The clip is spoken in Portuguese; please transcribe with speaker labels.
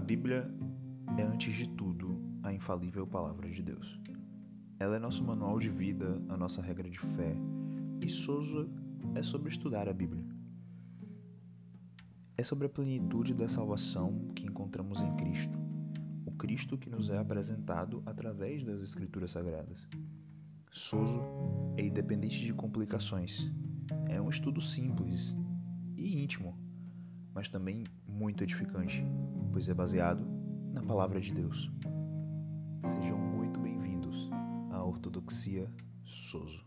Speaker 1: Bíblia é, antes de tudo, a infalível palavra de Deus. Ela é nosso manual de vida, a nossa regra de fé, e Souza é sobre estudar a Bíblia. É sobre a plenitude da salvação que encontramos em Cristo, o Cristo que nos é apresentado através das Escrituras Sagradas. Soso é independente de complicações. É um estudo simples e íntimo, mas também muito edificante, pois é baseado na palavra de Deus. Sejam muito bem-vindos à Ortodoxia Soso.